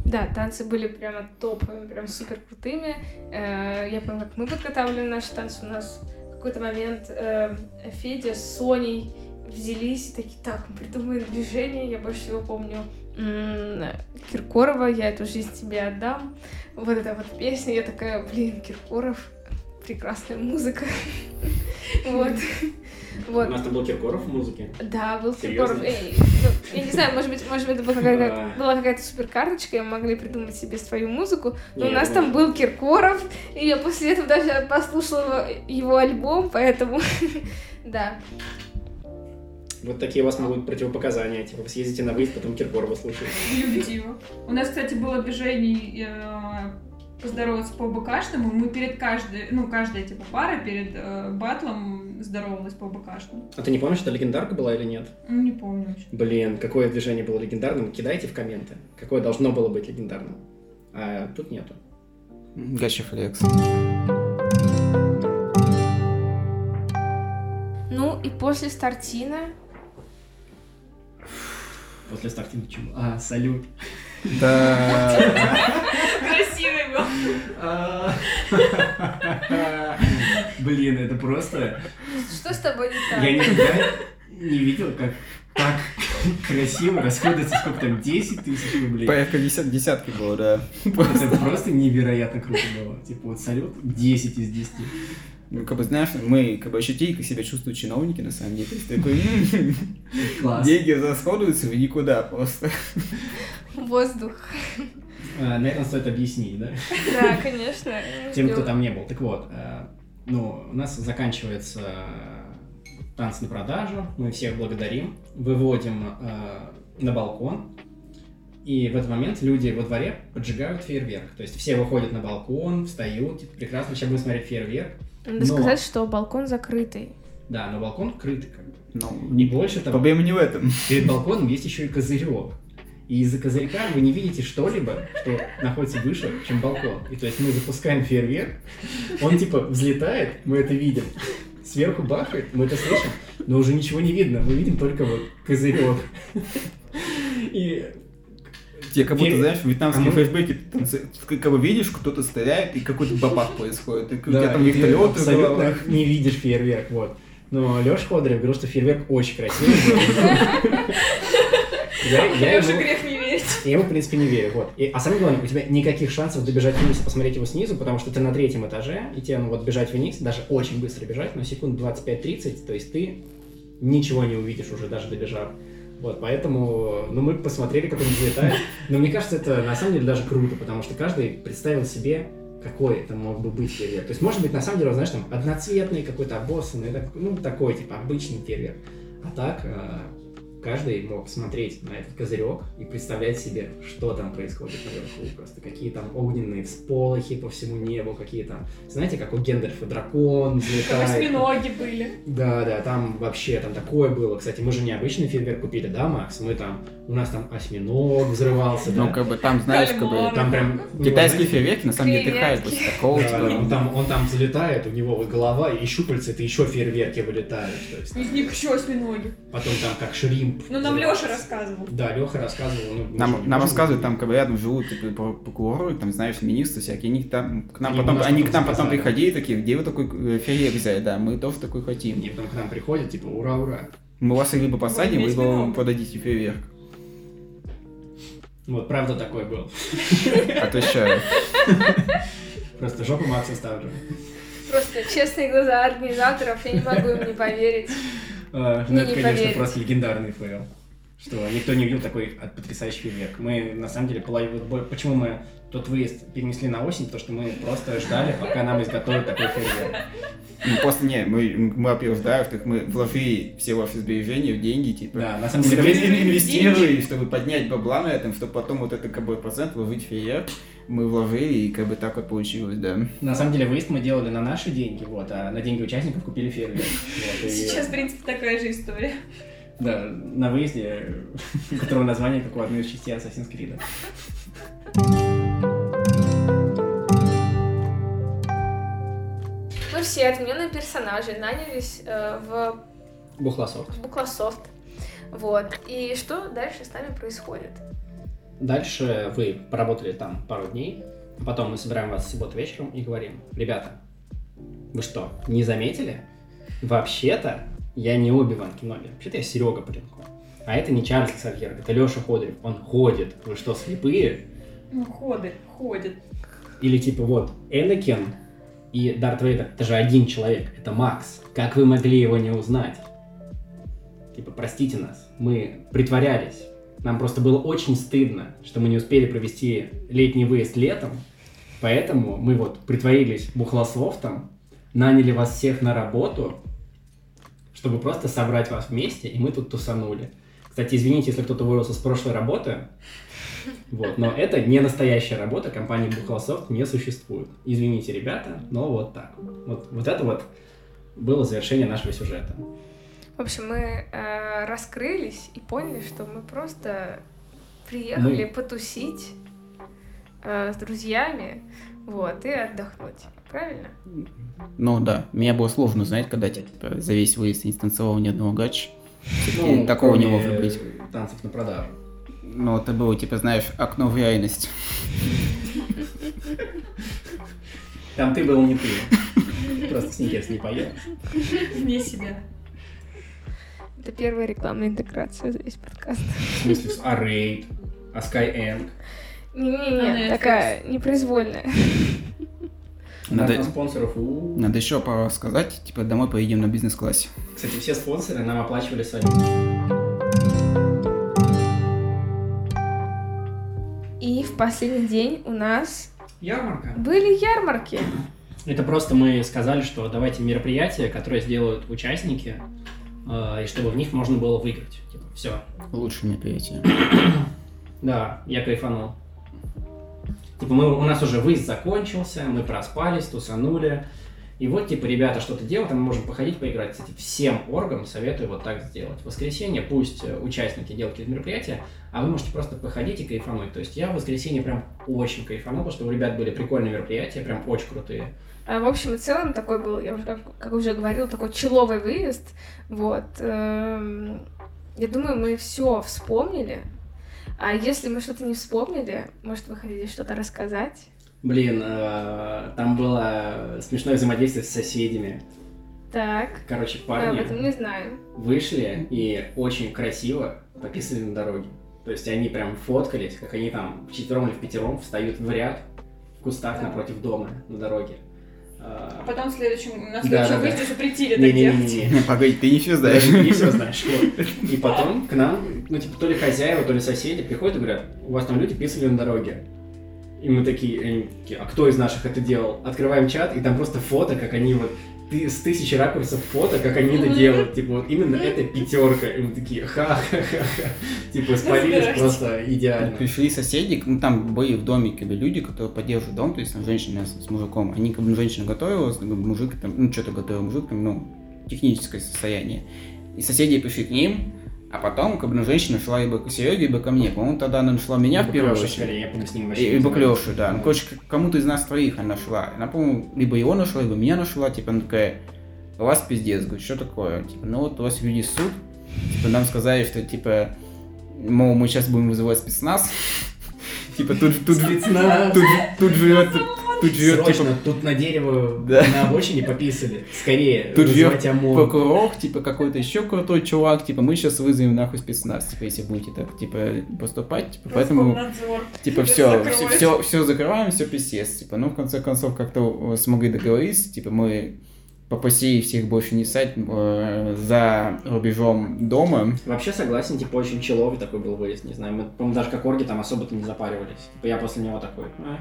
Да, танцы были прямо топовыми, прям супер крутыми. Э, Я помню, как мы подготавливали наши танцы. У нас в какой-то момент э, Федя с Соней взялись и такие, так, мы придумали движение. Я больше всего помню Киркорова, я эту жизнь тебе отдам. Вот эта вот песня, я такая, блин, Киркоров, прекрасная музыка. Вот. У Вот. нас там был Киркоров в музыке. Да, был Серьезно? Киркоров. Эй, ну, я не знаю, может быть, может быть, это была какая-то, была какая-то супер карточка, и мы могли придумать себе свою музыку. Но Не, у нас я там был Киркоров, и я после этого даже послушала его альбом, поэтому да. Вот такие у вас могут быть противопоказания. Типа, вы съездите на выезд, потом Киркорова слушаете. Любите его. У нас, кстати, было движение э, поздороваться по БКшному. Мы перед каждой, ну, каждая типа пара перед э, батлом здоровалась по БКшному. А ты не помнишь, это легендарка была или нет? Ну, не помню вообще. Блин, какое движение было легендарным, кидайте в комменты. Какое должно было быть легендарным. А тут нету. Гачи Флекс. Ну и после стартина После стартинга чего? А, салют. Да. Красивый был. А. Блин, это просто... что с тобой не так? Я никогда не видел, как так красиво расходуется, сколько там, 10 тысяч рублей. Порядка десят- десятки было, да. Это просто невероятно круто было. Типа вот салют 10 из 10. Ну, как бы, знаешь, мы как бы ощутили, как себя чувствуют чиновники, на самом деле. То есть такой, Класс. деньги расходуются в никуда просто. Воздух. А, Наверное, стоит объяснить, да? Да, конечно. Тем, кто там не был. Так вот, э, ну, у нас заканчивается танц на продажу, мы всех благодарим, выводим э, на балкон, и в этот момент люди во дворе поджигают фейерверк. То есть все выходят на балкон, встают, типа, прекрасно, сейчас будем смотреть фейерверк. Надо Но- сказать, что балкон закрытый. Да, но балкон крытый как бы. Ну, Не больше того, проблема не в этом. перед балконом есть еще и козырек. И из-за козырька вы не видите что-либо, что находится выше, чем балкон. И то есть мы запускаем фейерверк, он типа взлетает, мы это видим. Сверху бахает, мы это слышим, но уже ничего не видно. Мы видим только вот козырек. И Тебе как будто, знаешь, в вьетнамские мы- флешбеки, ты как бы видишь, кто-то стреляет, и какой-то бабах происходит. И у тебя там вертолеты абсолютно не видишь фейерверк, вот. Но Леша Ходорев говорил, что фейерверк очень красивый. Я, я ему- грех не верить. Я ему, в принципе, не верю. Вот. И, а самое главное, у тебя никаких шансов добежать вниз и посмотреть его снизу, потому что ты на третьем этаже, и тебе ну, вот бежать вниз, даже очень быстро бежать, но секунд 25-30, то есть ты ничего не увидишь уже, даже добежав. Вот, поэтому, ну, мы посмотрели, как он взлетает. Но мне кажется, это на самом деле даже круто, потому что каждый представил себе, какой это мог бы быть фейерверк. То есть, может быть, на самом деле, знаешь, там, одноцветный какой-то обоссанный, ну, такой, типа, обычный фейерверк. А так, э, каждый мог смотреть на этот козырек и представлять себе, что там происходит наверху. Просто какие там огненные всполохи по всему небу, какие там... Знаете, как у Гендальфа дракон взлетает. осьминоги были. Да, да, там вообще там такое было. Кстати, мы же не обычный фейерверк купили, да, Макс? Мы там, у нас там осьминог взрывался, Ну, да. как бы там, знаешь, как бы... Там прям... у него, Китайские фейерверки, на самом деле, отдыхают после такого, да, типа... он там, он там взлетает, у него вот голова и щупальца, это еще фейерверки вылетают. То есть, Из них еще осьминоги. потом там как Ну, нам. Леша рассказывал. Да, Леха рассказывал. Ну, Нам, нам можем рассказывают, там, как рядом живут, типа, про- прокуроры, там, знаешь, министры всякие, они там, к нам Они потом, они к нам потом приходили такие, где вы такой э, фейерверк взяли, да, мы тоже такой хотим. И потом к нам приходят, типа, ура, ура. Мы вас либо посадим, весь либо мирок. продадите фейерверк. Вот, правда такой был. Отвечаю. Просто жопу Макса ставлю. Просто честные глаза организаторов, я не могу им не поверить. А, Ну, это, не конечно, поверить. просто легендарный фейл. Что никто не видел такой от- потрясающий фейерверк. Мы, на самом деле, половину... Почему мы тот выезд перенесли на осень? Потому что мы просто ждали, пока нам изготовят такой фейерверк. Ну, просто не, мы, мы во-первых, да, во-вторых, мы вложили все ваши сбережения в деньги, типа, Да, на самом деле... ин- инвестировали, чтобы поднять бабла на этом, чтобы потом вот это как бы процент вложить в фейерверк, мы вложили, и как бы так вот получилось, да. На самом деле, выезд мы делали на наши деньги, вот, а на деньги участников купили фейерверк. Вот, и- Сейчас, в принципе, такая же история. Да, на выезде, у которого название, как у одной из частей Assassin's Creed. Мы все отменные персонажи нанялись э, в. Букласофт. Вот. И что дальше с нами происходит? Дальше вы поработали там пару дней, потом мы собираем вас в субботу вечером и говорим, ребята, вы что, не заметили? Вообще-то я не Оби-Ван Кеноби, вообще-то я Серега Полинко. А это не Чарльз Ксавьер, это Леша Ходорев, он ходит. Вы что, слепые? Ну, ходы, ходит. Или типа вот, Энакин и Дарт Вейдер, это же один человек, это Макс. Как вы могли его не узнать? Типа, простите нас, мы притворялись. Нам просто было очень стыдно, что мы не успели провести летний выезд летом, поэтому мы вот притворились бухлософтом, наняли вас всех на работу, чтобы просто собрать вас вместе, и мы тут тусанули. Кстати, извините, если кто-то вырвался с прошлой работы, вот, но это не настоящая работа, компании Бухлософт не существует. Извините, ребята, но вот так. Вот, вот это вот было завершение нашего сюжета. В общем, мы э, раскрылись и поняли, что мы просто приехали Мы. потусить э, с друзьями, вот, и отдохнуть. Правильно? Ну да, мне было сложно, знаете, когда типа, за весь выезд не станцевал ни одного гача. Ну, такого не может быть. Танцев на продажу. Ну, это было, типа, знаешь, окно в реальность. Там ты был не ты. Просто сникерс не поел. Вне себя. Это первая рекламная интеграция за весь подкаст. В смысле, с Array, а Skyeng. Не-не-не, Netflix. такая непроизвольная. Надо- Надо... спонсоров. Надо еще сказать, типа, домой поедем на бизнес-классе. Кстати, все спонсоры нам оплачивали сами. И в последний день у нас Ярмарка. были ярмарки. Это просто мы сказали, что давайте мероприятия, которые сделают участники, и чтобы в них можно было выиграть. Типа, все. Лучшее мероприятие. Да, я кайфанул. Типа, мы, у нас уже выезд закончился, мы проспались, тусанули. И вот, типа, ребята что-то делают, а мы можем походить, поиграть. Кстати, всем оргам советую вот так сделать. В воскресенье пусть э, участники делают какие-то мероприятия, а вы можете просто походить и кайфануть. То есть я в воскресенье прям очень кайфанул, потому что у ребят были прикольные мероприятия, прям очень крутые. А, В общем и целом такой был, я уже, как, уже говорил, такой человый выезд. Вот. эм, Я думаю, мы все вспомнили. А если мы что-то не вспомнили, может, вы хотите что-то рассказать? Блин, э, там было смешное взаимодействие с соседями. Так. Короче, Мы об парни этом не знаем. вышли и очень красиво пописали на дороге. То есть они прям фоткались, как они там вчетвером или в пятером встают в ряд в кустах Да. напротив дома на дороге. А А, потом в следующем, на Да, следующем да, да. выезде запретили так делать. Не-не-не. Погоди, ты не все Да, знаешь. не все знаешь. И потом к нам, ну, типа, то ли хозяева, то ли соседи приходят и говорят, у вас там люди писали на дороге. И мы такие, они такие, а кто из наших это делал? Открываем чат, и там просто фото, как они вот ты, с тысячи ракурсов фото, как они это делают. Типа, вот именно это пятерка. И мы такие, ха-ха-ха-ха. Типа, спалились Разбирайтесь. просто идеально. Пришли соседи, ну там были в доме как бы, люди, которые поддерживают дом, то есть там, женщина с, с мужиком. Они как бы женщина готовила, как бы, мужик там, ну что-то готовил мужик, там, ну, техническое состояние. И соседи пришли к ним, а потом как бы ну, женщина шла либо к Сереге, либо ко мне. По-моему, тогда она нашла меня в первую очередь. скорее, я помню, с ним вообще И, и знаю. Баклёшу, да. Ну, короче, кому-то из нас троих она шла. Она, по-моему, либо его нашла, либо меня нашла. Типа, она такая, у вас пиздец. Говорит, что такое? Типа, ну вот у вас люди суд. Типа, нам сказали, что, типа, мол, мы сейчас будем вызывать спецназ. Типа, тут, тут, тут, тут живет, тут живет, Срочно, типа, тут на дерево Да. на обочине пописали. Скорее, Тут вызывать живет ОМОН. прокурор, типа, какой-то еще крутой чувак, типа, мы сейчас вызовем нахуй спецназ, типа, если будете так, типа, поступать, типа, поэтому... Типа все, закроют. все, все, закрываем, все писец. Типа, ну, в конце концов, как-то э, смогли договориться. Типа, мы попросили всех больше не ссать э, за рубежом дома. Вообще согласен, типа очень человый такой был выезд, не знаю, мы, по-моему, даже как орги там особо-то не запаривались. Типа я после него такой, «А,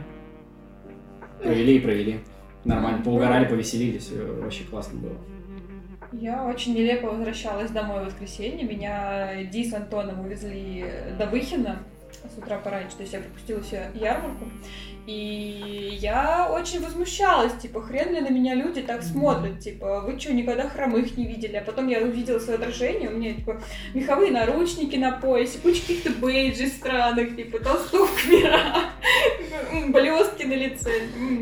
провели и провели. Нормально, поугорали, повеселились, э, вообще классно было. Я очень нелепо возвращалась домой в воскресенье. Меня Ди с Антоном увезли до Выхина с утра пораньше. То есть я пропустила всю ярмарку. И я очень возмущалась, типа, хрен ли на меня люди так смотрят, типа, вы что, никогда хромых не видели? А потом я увидела свое отражение, у меня, типа, меховые наручники на поясе, куча каких-то бейджей странных, типа, толстовка блестки на лице.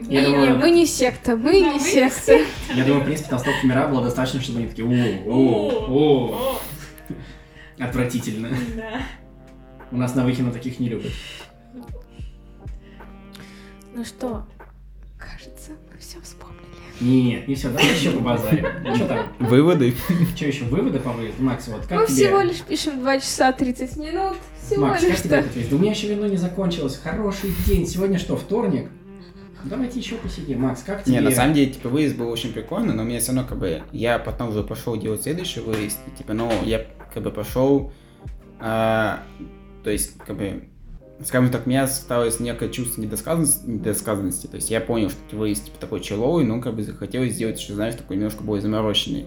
Я Не, думаю- не, мы не секта, мы Да, не секта. Я думаю, в принципе, толстовки мира было достаточно, чтобы они такие, о, о, о, О, отвратительно. да. У нас на Выхино таких не любят. Ну что, кажется, мы все вспомнили. Нет, не все, давай еще побазарим. Что там? Выводы. Что еще, выводы по выезду? Макс, вот как мы тебе... всего лишь пишем 2 часа 30 минут. Всего Макс, лишь как тебе выезд? Да у меня еще вино не закончилось. Хороший день. Сегодня что, вторник? Давайте еще посидим. Макс, как тебе? Не, на самом деле, типа, выезд был очень прикольный, но мне все равно, как бы, я потом уже пошел делать следующий выезд, и, типа, ну, я, как бы, пошел, а, то есть, как бы, скажем так, у меня осталось некое чувство недосказанности, недосказанности, то есть я понял, что выезд, типа, такой человый, но, как бы, захотелось сделать, что, знаешь, такой немножко более замороченный.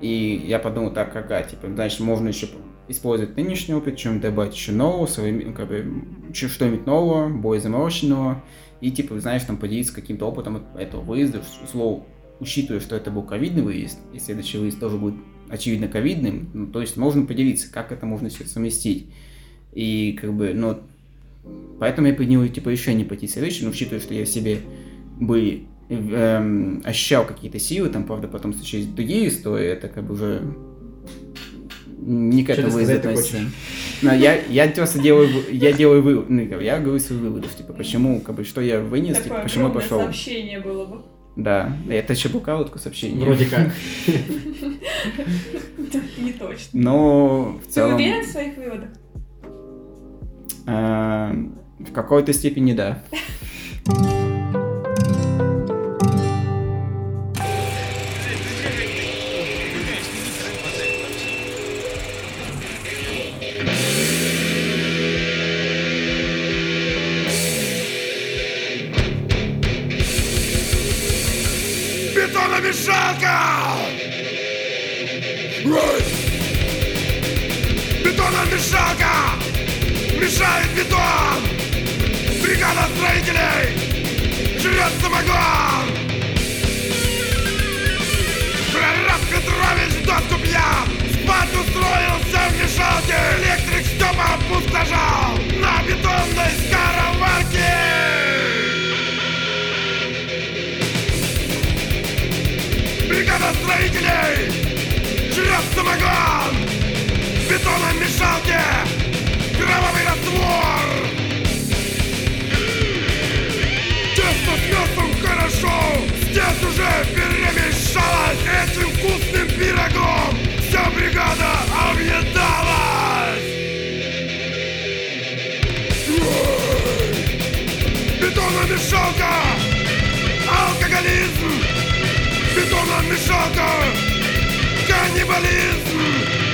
И я подумал, так, ага, типа, значит, можно еще использовать нынешний опыт, чем добавить еще нового, ну, как бы, что-нибудь нового, более замороченного, и, типа, знаешь, там, поделиться каким-то опытом этого выезда, условно, учитывая, что это был ковидный выезд, и следующий выезд тоже будет, очевидно, ковидным, ну, то есть можно поделиться, как это можно все совместить. И, как бы, ну, поэтому я принял, типа, решение пойти следующий, но учитывая, что я в себе бы эм, ощущал какие-то силы, там, правда, потом случились другие истории, это, как бы, уже не к ты этому относится. Но я, я просто делаю, я делаю вывод, ну, я говорю свои выводы, типа, почему, как бы, что я вынес, типа, Такое почему я пошел. сообщение было бы. Да, это еще букалотку сообщение. Вроде как. Не точно. Но в Ты целом... уверен в своих выводах? Э, в какой-то степени да. Бетономешалка! Бетономешалка! Мешает бетон! Бригада строителей! Жрет самогон! Прораб Петрович доску пьян! Спать устроился в мешалке! Электрик Степа опустошал! На бетонной скороварке! Бригада строителей! Жрет самогон! В бетонной мешалке! Кровавый раствор! Тесто с мясом хорошо! Здесь уже перемешалось этим вкусным пирогом! Вся бригада объедалась! Ой! Бетономешалка! Алкоголизм! Каннибализм! Come. Мешалка! Come.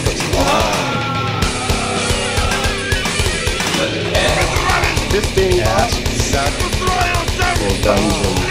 that for dungeon.